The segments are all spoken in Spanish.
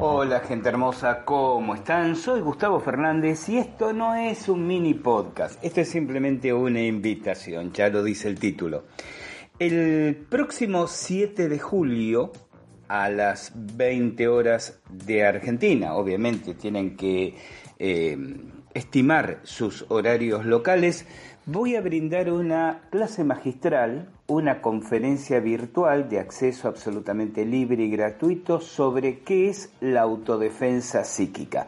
Hola gente hermosa, ¿cómo están? Soy Gustavo Fernández y esto no es un mini podcast, esto es simplemente una invitación, ya lo dice el título. El próximo 7 de julio a las 20 horas de Argentina, obviamente tienen que eh, estimar sus horarios locales, voy a brindar una clase magistral, una conferencia virtual de acceso absolutamente libre y gratuito sobre qué es la autodefensa psíquica.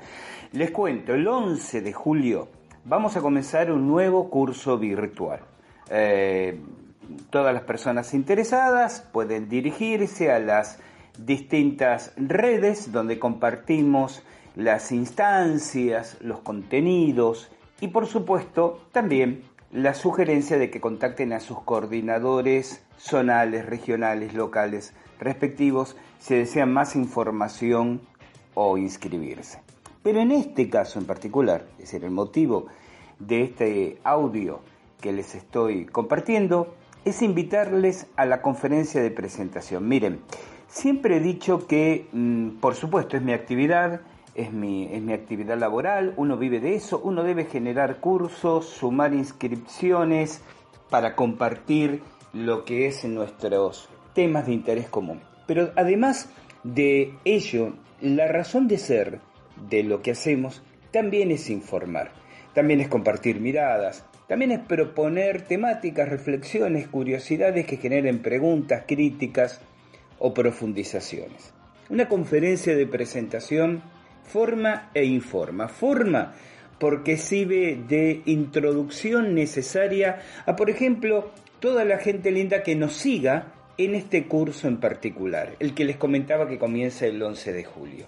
Les cuento, el 11 de julio vamos a comenzar un nuevo curso virtual. Eh, todas las personas interesadas pueden dirigirse a las distintas redes donde compartimos las instancias, los contenidos y por supuesto también la sugerencia de que contacten a sus coordinadores zonales, regionales, locales respectivos si desean más información o inscribirse. Pero en este caso en particular, es decir, el motivo de este audio que les estoy compartiendo es invitarles a la conferencia de presentación. Miren, siempre he dicho que, mm, por supuesto, es mi actividad, es mi, es mi actividad laboral, uno vive de eso, uno debe generar cursos, sumar inscripciones para compartir lo que es nuestros temas de interés común. Pero además de ello, la razón de ser de lo que hacemos también es informar, también es compartir miradas, también es proponer temáticas, reflexiones, curiosidades que generen preguntas, críticas o profundizaciones. Una conferencia de presentación forma e informa. Forma porque sirve de introducción necesaria a, por ejemplo, toda la gente linda que nos siga en este curso en particular, el que les comentaba que comienza el 11 de julio.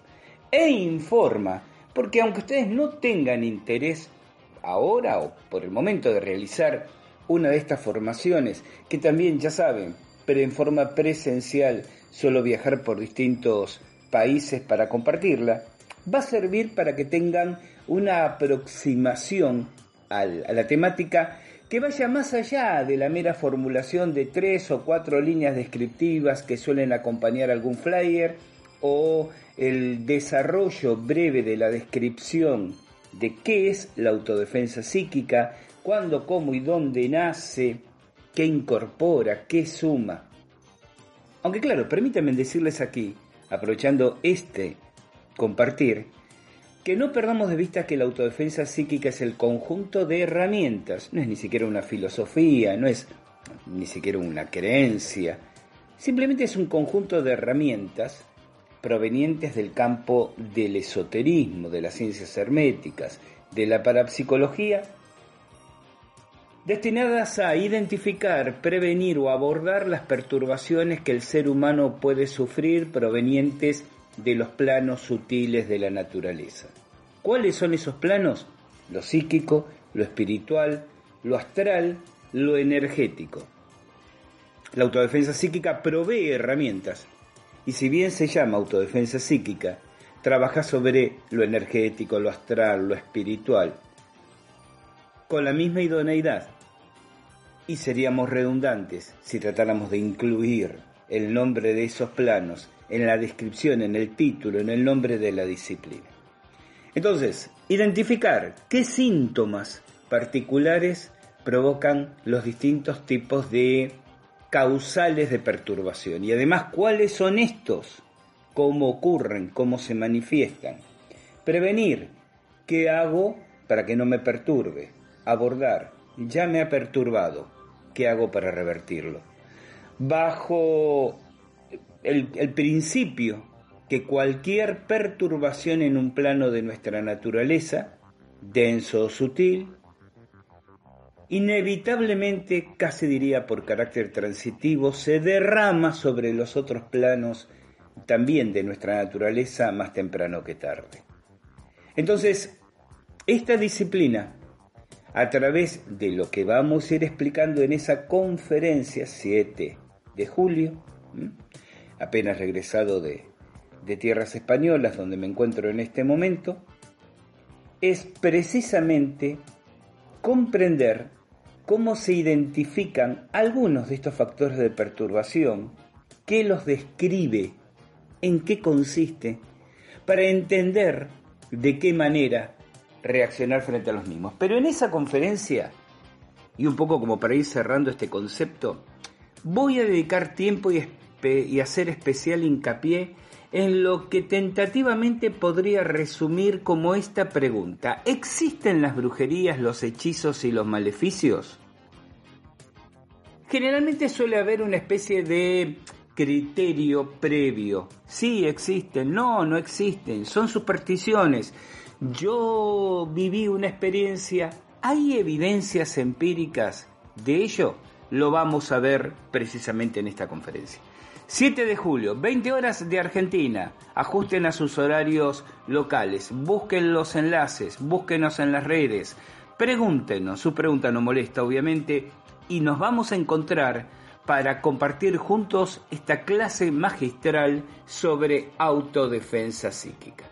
E informa, porque aunque ustedes no tengan interés ahora o por el momento de realizar una de estas formaciones, que también ya saben, pero en forma presencial, solo viajar por distintos países para compartirla, va a servir para que tengan una aproximación a la temática que vaya más allá de la mera formulación de tres o cuatro líneas descriptivas que suelen acompañar algún flyer o el desarrollo breve de la descripción de qué es la autodefensa psíquica, cuándo, cómo y dónde nace, qué incorpora, qué suma. Aunque claro, permítanme decirles aquí, aprovechando este compartir, que no perdamos de vista que la autodefensa psíquica es el conjunto de herramientas, no es ni siquiera una filosofía, no es ni siquiera una creencia, simplemente es un conjunto de herramientas provenientes del campo del esoterismo, de las ciencias herméticas, de la parapsicología, destinadas a identificar, prevenir o abordar las perturbaciones que el ser humano puede sufrir provenientes de los planos sutiles de la naturaleza. ¿Cuáles son esos planos? Lo psíquico, lo espiritual, lo astral, lo energético. La autodefensa psíquica provee herramientas y si bien se llama autodefensa psíquica, trabaja sobre lo energético, lo astral, lo espiritual, con la misma idoneidad. Y seríamos redundantes si tratáramos de incluir el nombre de esos planos en la descripción, en el título, en el nombre de la disciplina. Entonces, identificar qué síntomas particulares provocan los distintos tipos de causales de perturbación y además cuáles son estos, cómo ocurren, cómo se manifiestan. Prevenir, ¿qué hago para que no me perturbe? Abordar, ya me ha perturbado, ¿qué hago para revertirlo? Bajo el, principio que cualquier perturbación en un plano de nuestra naturaleza, denso o sutil, inevitablemente, casi diría por carácter transitivo, se derrama sobre los otros planos también de nuestra naturaleza más temprano que tarde. Entonces, esta disciplina, a través de lo que vamos a ir explicando en esa conferencia 7 de julio, apenas regresado de, de tierras españolas donde me encuentro en este momento, es precisamente comprender cómo se identifican algunos de estos factores de perturbación, qué los describe, en qué consiste, para entender de qué manera reaccionar frente a los mismos. Pero en esa conferencia, y un poco como para ir cerrando este concepto, voy a dedicar tiempo y, hacer especial hincapié en lo que tentativamente podría resumir como esta pregunta. ¿Existen las brujerías, los hechizos y los maleficios? Generalmente suele haber una especie de criterio previo. Sí existen, no, no existen, son supersticiones. Yo viví una experiencia, ¿hay evidencias empíricas de ello? Lo vamos a ver precisamente en esta conferencia. 7 de julio, 20 horas de Argentina. Ajusten a sus horarios locales. Busquen los enlaces, búsquenos en las redes. Pregúntenos, su pregunta no molesta obviamente, y nos vamos a encontrar para compartir juntos esta clase magistral sobre autodefensa psíquica.